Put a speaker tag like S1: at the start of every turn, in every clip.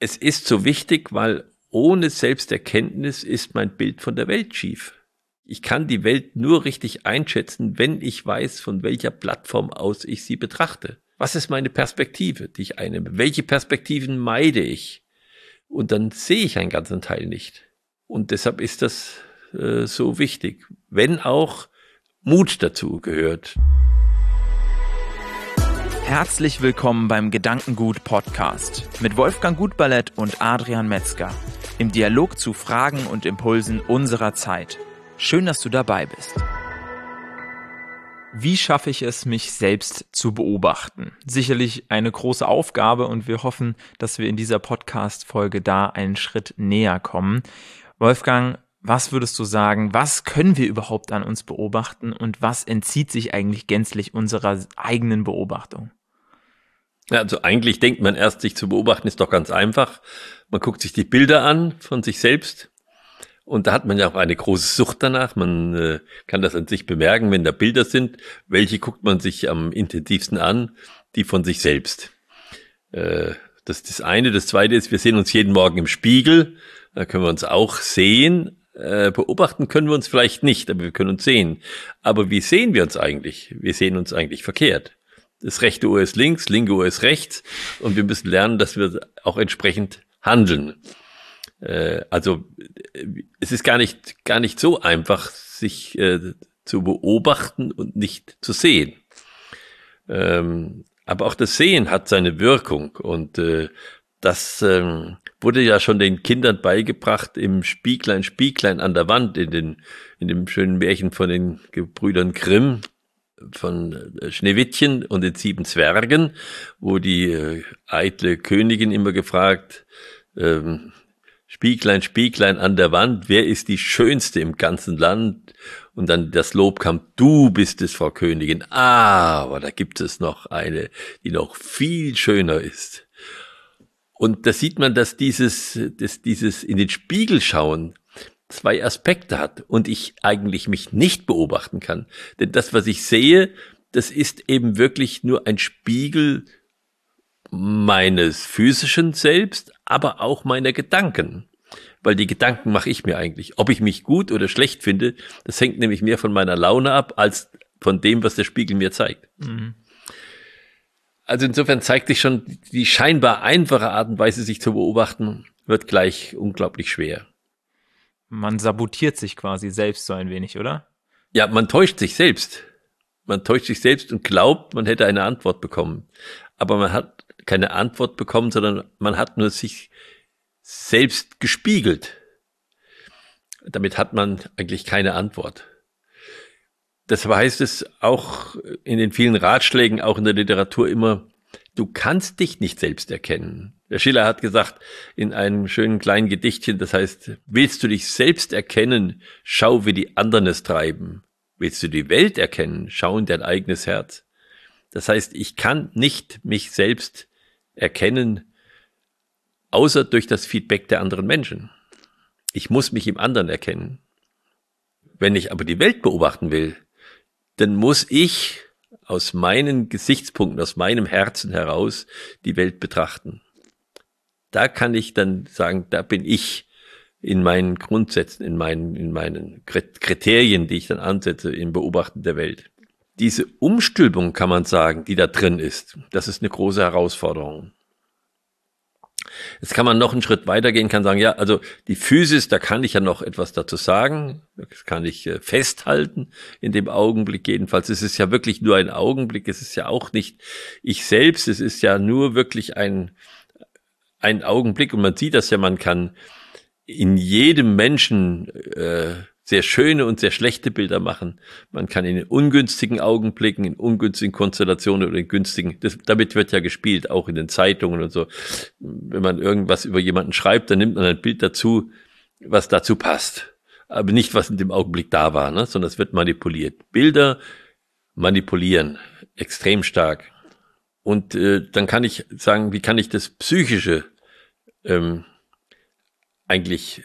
S1: Es ist so wichtig, weil ohne Selbsterkenntnis ist mein Bild von der Welt schief. Ich kann die Welt nur richtig einschätzen, wenn ich weiß, von welcher Plattform aus ich sie betrachte. Was ist meine Perspektive, die ich einnehme? Welche Perspektiven meide ich? Und dann sehe ich einen ganzen Teil nicht. Und deshalb ist das äh, so wichtig, wenn auch Mut dazu gehört.
S2: Herzlich willkommen beim Gedankengut Podcast mit Wolfgang Gutballett und Adrian Metzger im Dialog zu Fragen und Impulsen unserer Zeit. Schön, dass du dabei bist. Wie schaffe ich es, mich selbst zu beobachten? Sicherlich eine große Aufgabe und wir hoffen, dass wir in dieser Podcast-Folge da einen Schritt näher kommen. Wolfgang, was würdest du sagen, was können wir überhaupt an uns beobachten und was entzieht sich eigentlich gänzlich unserer eigenen Beobachtung?
S1: Ja, also eigentlich denkt man erst, sich zu beobachten ist doch ganz einfach. Man guckt sich die Bilder an von sich selbst und da hat man ja auch eine große Sucht danach. Man äh, kann das an sich bemerken, wenn da Bilder sind. Welche guckt man sich am intensivsten an? Die von sich selbst. Äh, das ist das eine. Das zweite ist, wir sehen uns jeden Morgen im Spiegel. Da können wir uns auch sehen. Äh, beobachten können wir uns vielleicht nicht, aber wir können uns sehen. Aber wie sehen wir uns eigentlich? Wir sehen uns eigentlich verkehrt das rechte Ohr ist links, linke Ohr ist rechts und wir müssen lernen, dass wir auch entsprechend handeln. Äh, also es ist gar nicht, gar nicht so einfach, sich äh, zu beobachten und nicht zu sehen. Ähm, aber auch das Sehen hat seine Wirkung und äh, das ähm, wurde ja schon den Kindern beigebracht im Spieglein, Spieglein an der Wand, in, den, in dem schönen Märchen von den Gebrüdern Grimm von äh, Schneewittchen und den sieben Zwergen, wo die äh, eitle Königin immer gefragt, ähm, Spieglein, Spieglein an der Wand, wer ist die Schönste im ganzen Land? Und dann das Lob kam, du bist es, Frau Königin. Ah, aber da gibt es noch eine, die noch viel schöner ist. Und da sieht man, dass dieses, dass dieses in den Spiegel schauen zwei Aspekte hat und ich eigentlich mich nicht beobachten kann. Denn das, was ich sehe, das ist eben wirklich nur ein Spiegel meines physischen Selbst, aber auch meiner Gedanken. Weil die Gedanken mache ich mir eigentlich. Ob ich mich gut oder schlecht finde, das hängt nämlich mehr von meiner Laune ab, als von dem, was der Spiegel mir zeigt. Mhm. Also insofern zeigt sich schon, die scheinbar einfache Art und Weise, sich zu beobachten, wird gleich unglaublich schwer.
S2: Man sabotiert sich quasi selbst so ein wenig, oder?
S1: Ja, man täuscht sich selbst. Man täuscht sich selbst und glaubt, man hätte eine Antwort bekommen. Aber man hat keine Antwort bekommen, sondern man hat nur sich selbst gespiegelt. Damit hat man eigentlich keine Antwort. Deshalb heißt es auch in den vielen Ratschlägen, auch in der Literatur immer, du kannst dich nicht selbst erkennen. Der Schiller hat gesagt in einem schönen kleinen Gedichtchen, das heißt, willst du dich selbst erkennen, schau, wie die anderen es treiben. Willst du die Welt erkennen, schau in dein eigenes Herz. Das heißt, ich kann nicht mich selbst erkennen, außer durch das Feedback der anderen Menschen. Ich muss mich im anderen erkennen. Wenn ich aber die Welt beobachten will, dann muss ich aus meinen Gesichtspunkten, aus meinem Herzen heraus die Welt betrachten da kann ich dann sagen, da bin ich in meinen Grundsätzen, in meinen, in meinen Kriterien, die ich dann ansetze im Beobachten der Welt. Diese Umstülpung kann man sagen, die da drin ist, das ist eine große Herausforderung. Jetzt kann man noch einen Schritt weitergehen, kann sagen, ja, also die Physis, da kann ich ja noch etwas dazu sagen, das kann ich äh, festhalten in dem Augenblick jedenfalls. Es ist ja wirklich nur ein Augenblick, es ist ja auch nicht ich selbst, es ist ja nur wirklich ein, ein Augenblick und man sieht das ja, man kann in jedem Menschen äh, sehr schöne und sehr schlechte Bilder machen. Man kann in ungünstigen Augenblicken, in ungünstigen Konstellationen oder in günstigen, das, damit wird ja gespielt, auch in den Zeitungen und so. Wenn man irgendwas über jemanden schreibt, dann nimmt man ein Bild dazu, was dazu passt. Aber nicht, was in dem Augenblick da war, ne? sondern es wird manipuliert. Bilder manipulieren extrem stark. Und äh, dann kann ich sagen, wie kann ich das Psychische ähm, eigentlich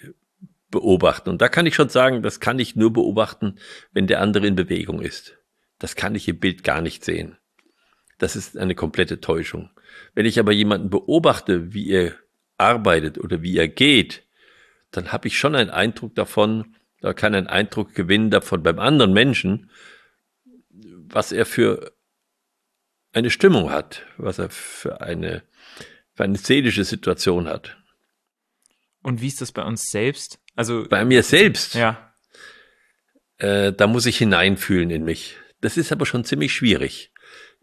S1: beobachten? Und da kann ich schon sagen, das kann ich nur beobachten, wenn der andere in Bewegung ist. Das kann ich im Bild gar nicht sehen. Das ist eine komplette Täuschung. Wenn ich aber jemanden beobachte, wie er arbeitet oder wie er geht, dann habe ich schon einen Eindruck davon, da kann einen Eindruck gewinnen davon beim anderen Menschen, was er für eine Stimmung hat, was er für eine, für eine seelische Situation hat.
S2: Und wie ist das bei uns selbst? Also
S1: bei mir selbst.
S2: Ja.
S1: Äh, da muss ich hineinfühlen in mich. Das ist aber schon ziemlich schwierig,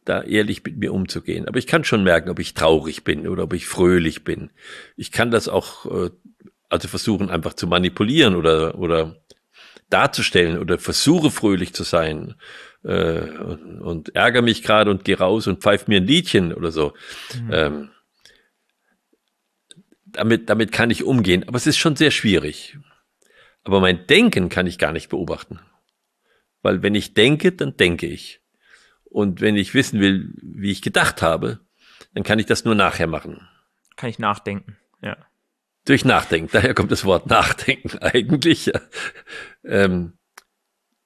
S1: da ehrlich mit mir umzugehen. Aber ich kann schon merken, ob ich traurig bin oder ob ich fröhlich bin. Ich kann das auch, äh, also versuchen einfach zu manipulieren oder, oder darzustellen oder versuche fröhlich zu sein äh, und, und ärgere mich gerade und gehe raus und pfeife mir ein Liedchen oder so. Mhm. Ähm, damit, damit kann ich umgehen, aber es ist schon sehr schwierig. Aber mein Denken kann ich gar nicht beobachten. Weil wenn ich denke, dann denke ich. Und wenn ich wissen will, wie ich gedacht habe, dann kann ich das nur nachher machen.
S2: Kann ich nachdenken, ja.
S1: Durch Nachdenken, daher kommt das Wort Nachdenken eigentlich. Ähm,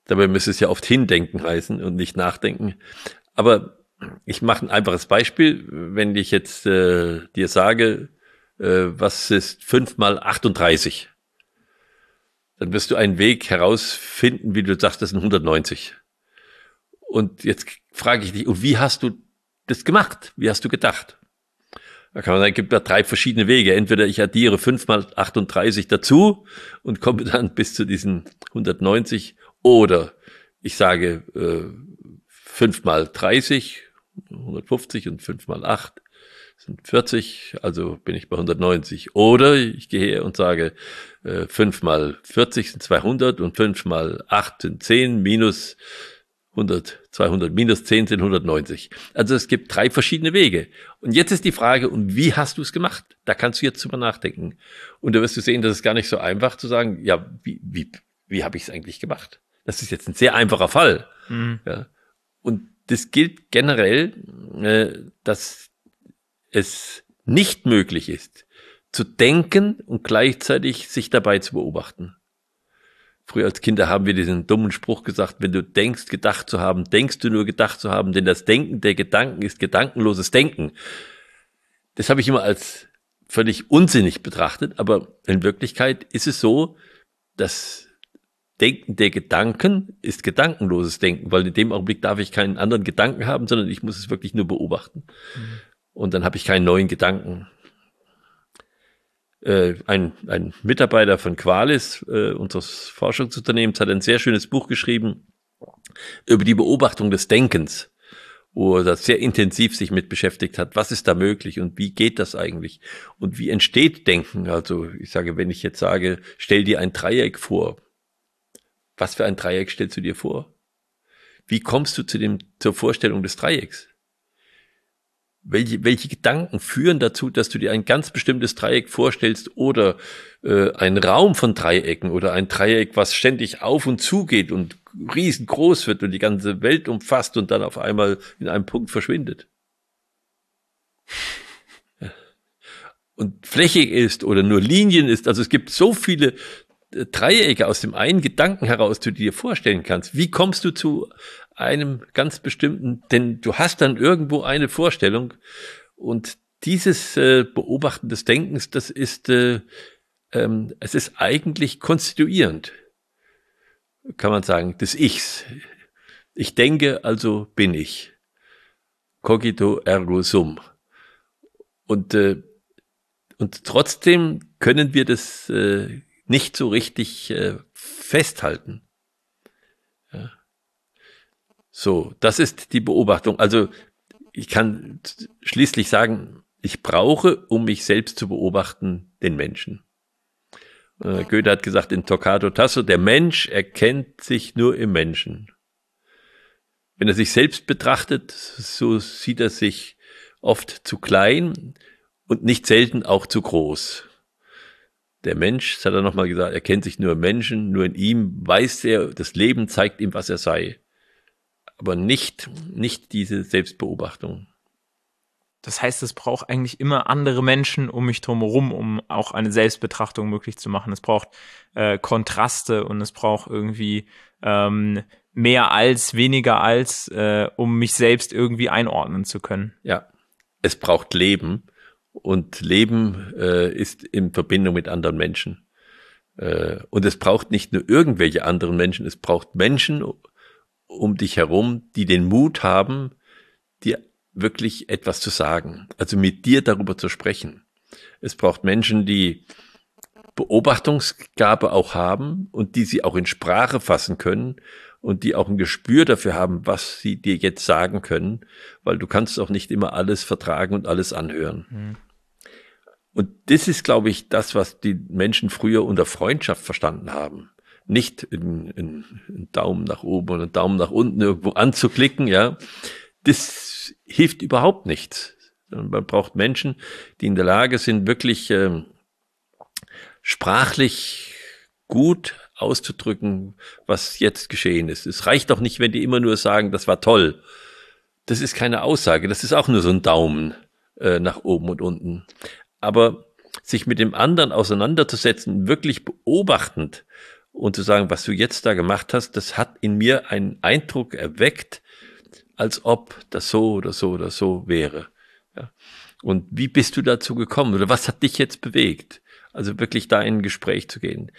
S1: dabei müsste es ja oft Hindenken heißen und nicht Nachdenken. Aber ich mache ein einfaches Beispiel. Wenn ich jetzt äh, dir sage, äh, was ist fünf mal 38? Dann wirst du einen Weg herausfinden, wie du sagst, das sind 190. Und jetzt frage ich dich, und wie hast du das gemacht? Wie hast du gedacht? Da kann man sagen, es gibt da drei verschiedene Wege. Entweder ich addiere 5 mal 38 dazu und komme dann bis zu diesen 190 oder ich sage äh, 5 mal 30, 150 und 5 mal 8 sind 40, also bin ich bei 190. Oder ich gehe her und sage, äh, 5 mal 40 sind 200 und 5 mal 8 sind 10 minus 100, 200 minus 10 sind 190. Also es gibt drei verschiedene Wege. Und jetzt ist die Frage, und wie hast du es gemacht? Da kannst du jetzt drüber nachdenken. Und da wirst du sehen, das ist gar nicht so einfach zu sagen, ja, wie, wie, wie habe ich es eigentlich gemacht? Das ist jetzt ein sehr einfacher Fall. Mhm. Ja. Und das gilt generell, äh, dass es nicht möglich ist, zu denken und gleichzeitig sich dabei zu beobachten. Früher als Kinder haben wir diesen dummen Spruch gesagt, wenn du denkst, gedacht zu haben, denkst du nur gedacht zu haben, denn das Denken der Gedanken ist gedankenloses Denken. Das habe ich immer als völlig unsinnig betrachtet, aber in Wirklichkeit ist es so, dass Denken der Gedanken ist gedankenloses Denken, weil in dem Augenblick darf ich keinen anderen Gedanken haben, sondern ich muss es wirklich nur beobachten. Mhm und dann habe ich keinen neuen Gedanken. Äh, ein, ein Mitarbeiter von Qualis, äh, unseres Forschungsunternehmens, hat ein sehr schönes Buch geschrieben über die Beobachtung des Denkens, wo er sehr intensiv sich mit beschäftigt hat. Was ist da möglich und wie geht das eigentlich? Und wie entsteht Denken? Also ich sage, wenn ich jetzt sage, stell dir ein Dreieck vor. Was für ein Dreieck stellst du dir vor? Wie kommst du zu dem, zur Vorstellung des Dreiecks? Welche, welche Gedanken führen dazu, dass du dir ein ganz bestimmtes Dreieck vorstellst oder äh, ein Raum von Dreiecken oder ein Dreieck, was ständig auf und zu geht und riesengroß wird und die ganze Welt umfasst und dann auf einmal in einem Punkt verschwindet. Und flächig ist oder nur Linien ist. Also es gibt so viele Dreiecke aus dem einen Gedanken heraus, du dir vorstellen kannst. Wie kommst du zu einem ganz bestimmten, denn du hast dann irgendwo eine Vorstellung und dieses äh, Beobachten des Denkens, das ist, äh, ähm, es ist eigentlich konstituierend, kann man sagen, des Ichs. Ich denke, also bin ich. Cogito ergo sum. Und, äh, und trotzdem können wir das äh, nicht so richtig äh, festhalten. Ja. So, das ist die Beobachtung. Also ich kann schließlich sagen, ich brauche, um mich selbst zu beobachten, den Menschen. Äh, Goethe hat gesagt in Toccato Tasso, der Mensch erkennt sich nur im Menschen. Wenn er sich selbst betrachtet, so sieht er sich oft zu klein und nicht selten auch zu groß. Der Mensch, das hat er nochmal gesagt, erkennt sich nur im Menschen, nur in ihm weiß er, das Leben zeigt ihm, was er sei aber nicht, nicht diese Selbstbeobachtung.
S2: Das heißt, es braucht eigentlich immer andere Menschen um mich drumherum, um auch eine Selbstbetrachtung möglich zu machen. Es braucht äh, Kontraste und es braucht irgendwie ähm, mehr als, weniger als, äh, um mich selbst irgendwie einordnen zu können.
S1: Ja, es braucht Leben Und Leben äh, ist in Verbindung mit anderen Menschen. Äh, und es braucht nicht nur irgendwelche anderen Menschen, es braucht Menschen um dich herum, die den Mut haben, dir wirklich etwas zu sagen, also mit dir darüber zu sprechen. Es braucht Menschen, die Beobachtungsgabe auch haben und die sie auch in Sprache fassen können und die auch ein Gespür dafür haben, was sie dir jetzt sagen können, weil du kannst auch nicht immer alles vertragen und alles anhören. Und das ist, glaube ich, das, was die Menschen früher unter Freundschaft verstanden haben. Nicht einen Daumen nach oben und einen Daumen nach unten irgendwo anzuklicken, ja. Das hilft überhaupt nichts. Man braucht Menschen, die in der Lage sind, wirklich äh, sprachlich gut auszudrücken, was jetzt geschehen ist. Es reicht doch nicht, wenn die immer nur sagen, das war toll. Das ist keine Aussage, das ist auch nur so ein Daumen äh, nach oben und unten. Aber sich mit dem anderen auseinanderzusetzen, wirklich beobachtend und zu sagen, was du jetzt da gemacht hast, das hat in mir einen Eindruck erweckt, als ob das so oder so oder so wäre. Ja. Und wie bist du dazu gekommen oder was hat dich jetzt bewegt? Also wirklich da in ein Gespräch zu gehen.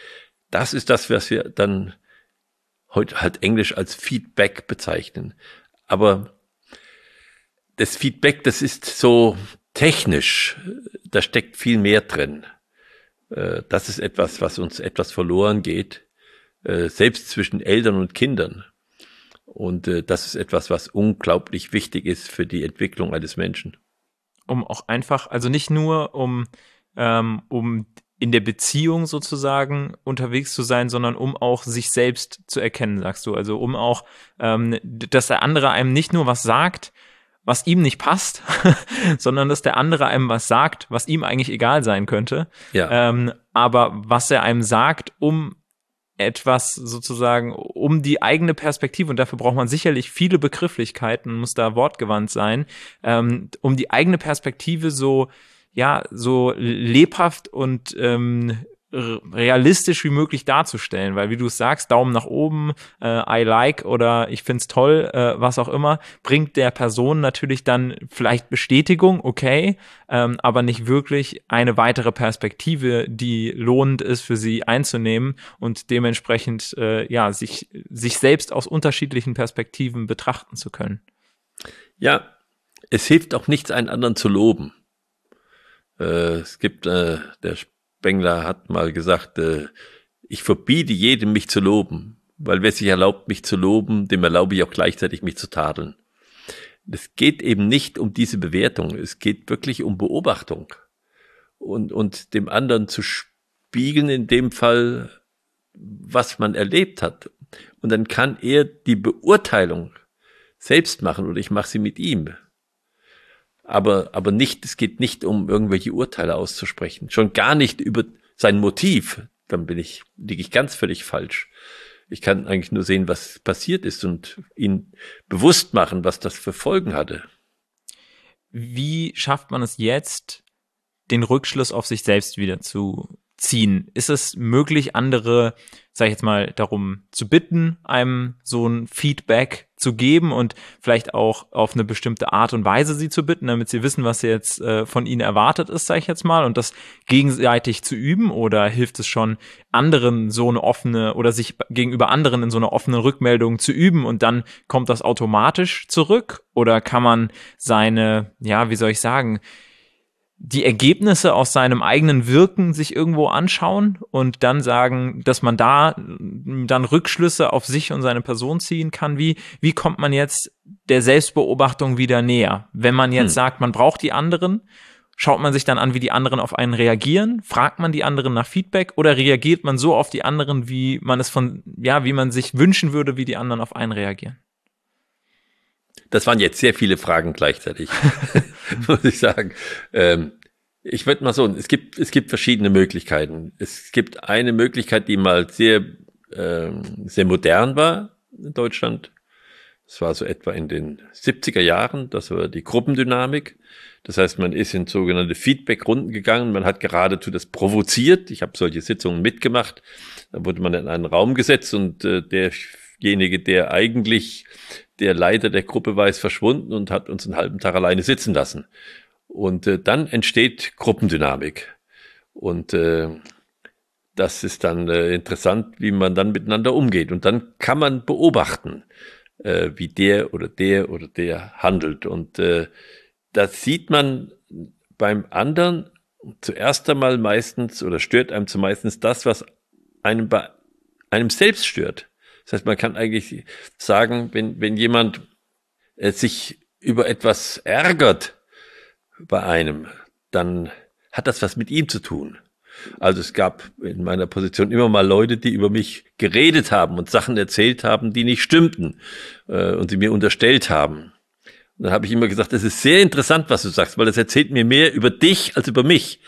S1: Das ist das, was wir dann heute halt Englisch als Feedback bezeichnen. Aber das Feedback, das ist so technisch, da steckt viel mehr drin. Äh, das ist etwas, was uns etwas verloren geht, äh, selbst zwischen Eltern und Kindern. Und äh, das ist etwas, was unglaublich wichtig ist für die Entwicklung eines Menschen.
S2: Um auch einfach, also nicht nur um, ähm, um in der Beziehung sozusagen unterwegs zu sein, sondern um auch sich selbst zu erkennen, sagst du. Also um auch, ähm, dass der andere einem nicht nur was sagt, was ihm nicht passt, sondern dass der andere einem was sagt, was ihm eigentlich egal sein könnte. Ja. Ähm, aber was er einem sagt, um etwas sozusagen um die eigene Perspektive und dafür braucht man sicherlich viele Begrifflichkeiten, muss da wortgewandt sein, ähm, um die eigene Perspektive so ja so lebhaft und ähm, realistisch wie möglich darzustellen, weil wie du es sagst, Daumen nach oben, äh, I like oder ich find's toll, äh, was auch immer, bringt der Person natürlich dann vielleicht Bestätigung, okay, ähm, aber nicht wirklich eine weitere Perspektive, die lohnend ist für sie einzunehmen und dementsprechend äh, ja sich sich selbst aus unterschiedlichen Perspektiven betrachten zu können.
S1: Ja, es hilft auch nichts, einen anderen zu loben. Äh, es gibt äh, der Spengler hat mal gesagt, äh, ich verbiete jedem, mich zu loben, weil wer sich erlaubt, mich zu loben, dem erlaube ich auch gleichzeitig, mich zu tadeln. Es geht eben nicht um diese Bewertung, es geht wirklich um Beobachtung und, und dem anderen zu spiegeln, in dem Fall, was man erlebt hat. Und dann kann er die Beurteilung selbst machen oder ich mache sie mit ihm aber, aber nicht, es geht nicht um irgendwelche Urteile auszusprechen. Schon gar nicht über sein Motiv. Dann bin ich, liege ich ganz völlig falsch. Ich kann eigentlich nur sehen, was passiert ist und ihn bewusst machen, was das für Folgen hatte.
S2: Wie schafft man es jetzt, den Rückschluss auf sich selbst wieder zu ziehen? Ist es möglich, andere, sage ich jetzt mal, darum zu bitten, einem so ein Feedback zu geben und vielleicht auch auf eine bestimmte Art und Weise sie zu bitten, damit sie wissen, was jetzt äh, von ihnen erwartet ist, sage ich jetzt mal, und das gegenseitig zu üben? Oder hilft es schon, anderen so eine offene oder sich gegenüber anderen in so eine offene Rückmeldung zu üben und dann kommt das automatisch zurück? Oder kann man seine, ja, wie soll ich sagen, die Ergebnisse aus seinem eigenen Wirken sich irgendwo anschauen und dann sagen, dass man da dann Rückschlüsse auf sich und seine Person ziehen kann. Wie, wie kommt man jetzt der Selbstbeobachtung wieder näher? Wenn man jetzt hm. sagt, man braucht die anderen, schaut man sich dann an, wie die anderen auf einen reagieren? Fragt man die anderen nach Feedback oder reagiert man so auf die anderen, wie man es von, ja, wie man sich wünschen würde, wie die anderen auf einen reagieren?
S1: Das waren jetzt sehr viele Fragen gleichzeitig, muss ich sagen. Ähm, ich würde mal so, es gibt, es gibt verschiedene Möglichkeiten. Es gibt eine Möglichkeit, die mal sehr, ähm, sehr modern war in Deutschland. Das war so etwa in den 70er Jahren. Das war die Gruppendynamik. Das heißt, man ist in sogenannte Feedback-Runden gegangen. Man hat geradezu das provoziert. Ich habe solche Sitzungen mitgemacht. Da wurde man in einen Raum gesetzt und äh, derjenige, der eigentlich der Leiter der Gruppe war, ist verschwunden und hat uns einen halben Tag alleine sitzen lassen. Und äh, dann entsteht Gruppendynamik. Und äh, das ist dann äh, interessant, wie man dann miteinander umgeht. Und dann kann man beobachten, äh, wie der oder der oder der handelt. Und äh, das sieht man beim anderen zuerst einmal meistens oder stört einem zumeistens das, was einem bei einem selbst stört. Das heißt, man kann eigentlich sagen, wenn, wenn jemand äh, sich über etwas ärgert bei einem, dann hat das was mit ihm zu tun. Also es gab in meiner Position immer mal Leute, die über mich geredet haben und Sachen erzählt haben, die nicht stimmten äh, und sie mir unterstellt haben. Und dann habe ich immer gesagt, das ist sehr interessant, was du sagst, weil das erzählt mir mehr über dich als über mich.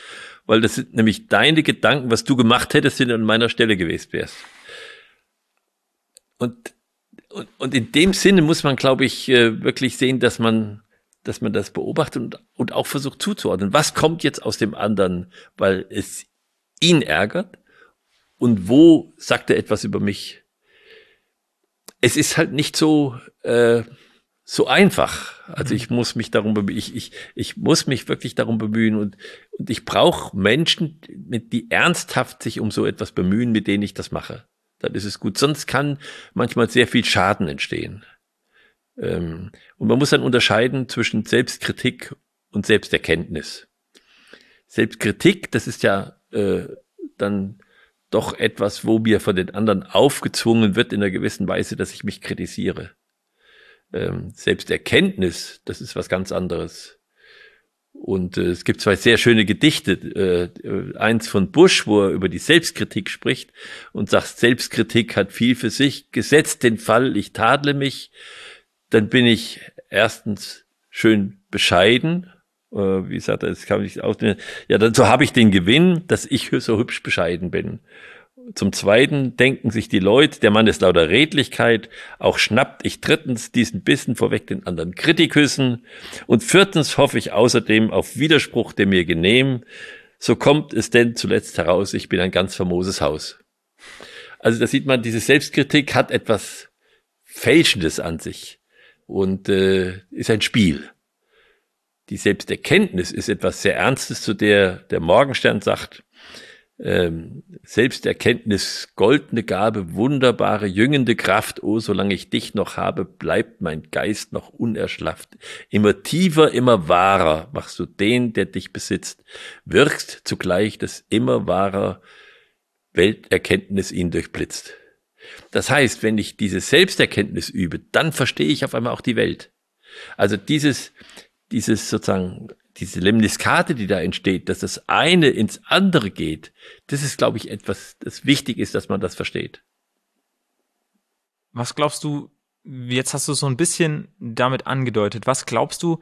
S1: Weil das sind nämlich deine Gedanken, was du gemacht hättest, wenn du an meiner Stelle gewesen wärst. Und, und, und in dem Sinne muss man, glaube ich, äh, wirklich sehen, dass man, dass man das beobachtet und, und auch versucht zuzuordnen. Was kommt jetzt aus dem anderen, weil es ihn ärgert? Und wo sagt er etwas über mich? Es ist halt nicht so, äh, so einfach. Also ich muss mich darum bemühen, ich, ich, ich muss mich wirklich darum bemühen und, und ich brauche Menschen, mit die ernsthaft sich um so etwas bemühen, mit denen ich das mache. Dann ist es gut. Sonst kann manchmal sehr viel Schaden entstehen. Ähm, und man muss dann unterscheiden zwischen Selbstkritik und Selbsterkenntnis. Selbstkritik, das ist ja äh, dann doch etwas, wo mir von den anderen aufgezwungen wird in einer gewissen Weise, dass ich mich kritisiere. Ähm, Selbsterkenntnis, das ist was ganz anderes. Und äh, es gibt zwei sehr schöne Gedichte. Äh, eins von Bush, wo er über die Selbstkritik spricht und sagt, Selbstkritik hat viel für sich. Gesetzt den Fall, ich tadle mich, dann bin ich erstens schön bescheiden. Äh, wie sagt er, das kann ich auch. Ja, dann so habe ich den Gewinn, dass ich so hübsch bescheiden bin. Zum Zweiten denken sich die Leute, der Mann ist lauter Redlichkeit, auch schnappt ich drittens diesen Bissen vorweg den anderen Kritiküssen und viertens hoffe ich außerdem auf Widerspruch, der mir genehm, so kommt es denn zuletzt heraus, ich bin ein ganz famoses Haus. Also da sieht man, diese Selbstkritik hat etwas Fälschendes an sich und äh, ist ein Spiel. Die Selbsterkenntnis ist etwas sehr Ernstes, zu der der Morgenstern sagt, ähm, Selbsterkenntnis, goldene Gabe, wunderbare, jüngende Kraft, oh, solange ich dich noch habe, bleibt mein Geist noch unerschlafft. Immer tiefer, immer wahrer machst du den, der dich besitzt, wirkst zugleich, dass immer wahrer Welterkenntnis ihn durchblitzt. Das heißt, wenn ich diese Selbsterkenntnis übe, dann verstehe ich auf einmal auch die Welt. Also dieses, dieses sozusagen diese Lemniskate, die da entsteht, dass das eine ins andere geht, das ist, glaube ich, etwas, das wichtig ist, dass man das versteht.
S2: Was glaubst du, jetzt hast du so ein bisschen damit angedeutet, was glaubst du,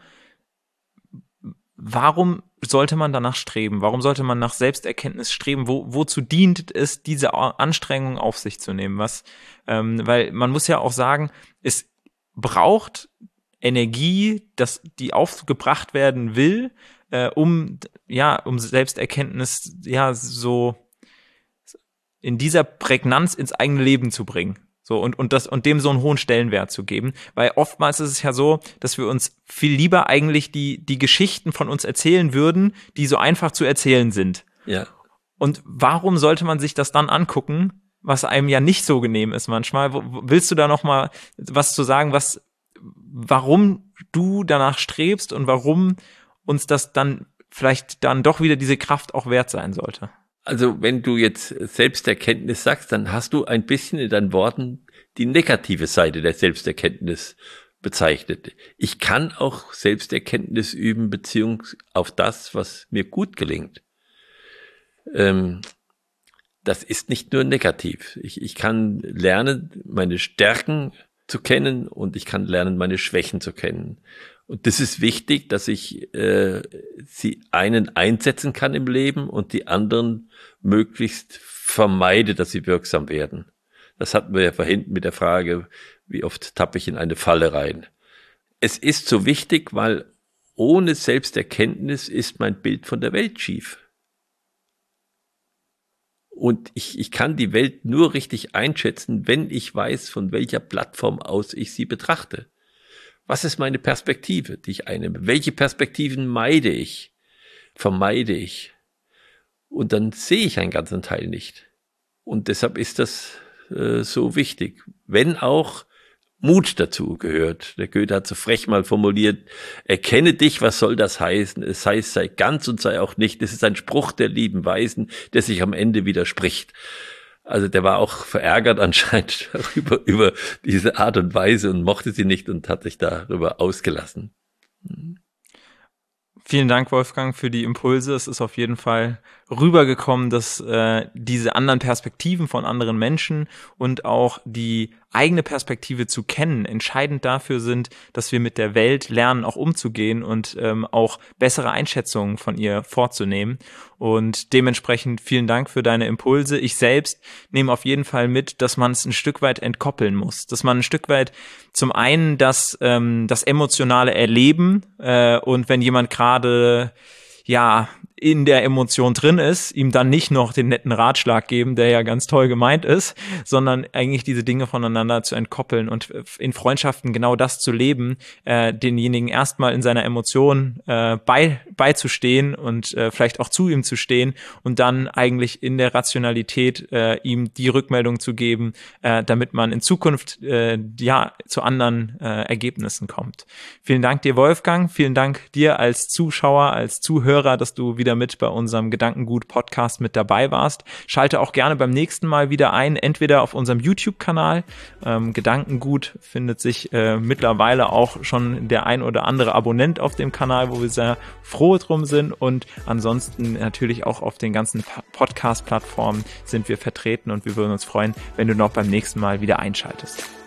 S2: warum sollte man danach streben? Warum sollte man nach Selbsterkenntnis streben? Wo, wozu dient es, diese Anstrengung auf sich zu nehmen? Was, ähm, weil man muss ja auch sagen, es braucht Energie, dass die aufgebracht werden will, äh, um ja, um Selbsterkenntnis ja so in dieser Prägnanz ins eigene Leben zu bringen. So, und, und das, und dem so einen hohen Stellenwert zu geben. Weil oftmals ist es ja so, dass wir uns viel lieber eigentlich die, die Geschichten von uns erzählen würden, die so einfach zu erzählen sind.
S1: Ja.
S2: Und warum sollte man sich das dann angucken, was einem ja nicht so genehm ist manchmal? Willst du da noch mal was zu sagen, was, warum du danach strebst und warum uns das dann vielleicht dann doch wieder diese Kraft auch wert sein sollte.
S1: Also wenn du jetzt Selbsterkenntnis sagst, dann hast du ein bisschen in deinen Worten die negative Seite der Selbsterkenntnis bezeichnet. Ich kann auch Selbsterkenntnis üben, Beziehung auf das, was mir gut gelingt. Ähm, das ist nicht nur negativ. Ich, ich kann lernen, meine Stärken zu kennen und ich kann lernen, meine Schwächen zu kennen. Und das ist wichtig, dass ich äh, sie einen einsetzen kann im Leben und die anderen möglichst vermeide, dass sie wirksam werden. Das hatten wir ja vorhin mit der Frage, wie oft tappe ich in eine Falle rein. Es ist so wichtig, weil ohne Selbsterkenntnis ist mein Bild von der Welt schief. Und ich, ich kann die Welt nur richtig einschätzen, wenn ich weiß, von welcher Plattform aus ich sie betrachte. Was ist meine Perspektive, die ich einnehme? Welche Perspektiven meide ich? Vermeide ich? Und dann sehe ich einen ganzen Teil nicht. Und deshalb ist das äh, so wichtig. Wenn auch Mut dazu gehört. Der Goethe hat so frech mal formuliert, erkenne dich, was soll das heißen? Es heißt, sei ganz und sei auch nicht. Das ist ein Spruch der lieben Weisen, der sich am Ende widerspricht. Also der war auch verärgert anscheinend über, über diese Art und Weise und mochte sie nicht und hat sich darüber ausgelassen.
S2: Vielen Dank, Wolfgang, für die Impulse. Es ist auf jeden Fall rübergekommen, dass äh, diese anderen Perspektiven von anderen Menschen und auch die eigene Perspektive zu kennen entscheidend dafür sind, dass wir mit der Welt lernen, auch umzugehen und ähm, auch bessere Einschätzungen von ihr vorzunehmen. Und dementsprechend vielen Dank für deine Impulse. Ich selbst nehme auf jeden Fall mit, dass man es ein Stück weit entkoppeln muss, dass man ein Stück weit zum einen das, ähm, das emotionale Erleben äh, und wenn jemand gerade ja, in der Emotion drin ist, ihm dann nicht noch den netten Ratschlag geben, der ja ganz toll gemeint ist, sondern eigentlich diese Dinge voneinander zu entkoppeln und in Freundschaften genau das zu leben, äh, denjenigen erstmal in seiner Emotion äh, bei, beizustehen und äh, vielleicht auch zu ihm zu stehen und dann eigentlich in der Rationalität äh, ihm die Rückmeldung zu geben, äh, damit man in Zukunft äh, ja zu anderen äh, Ergebnissen kommt. Vielen Dank dir, Wolfgang. Vielen Dank dir als Zuschauer, als Zuhörer, dass du wieder mit bei unserem Gedankengut-Podcast mit dabei warst. Schalte auch gerne beim nächsten Mal wieder ein, entweder auf unserem YouTube-Kanal. Ähm, Gedankengut findet sich äh, mittlerweile auch schon der ein oder andere Abonnent auf dem Kanal, wo wir sehr froh drum sind. Und ansonsten natürlich auch auf den ganzen Podcast-Plattformen sind wir vertreten und wir würden uns freuen, wenn du noch beim nächsten Mal wieder einschaltest.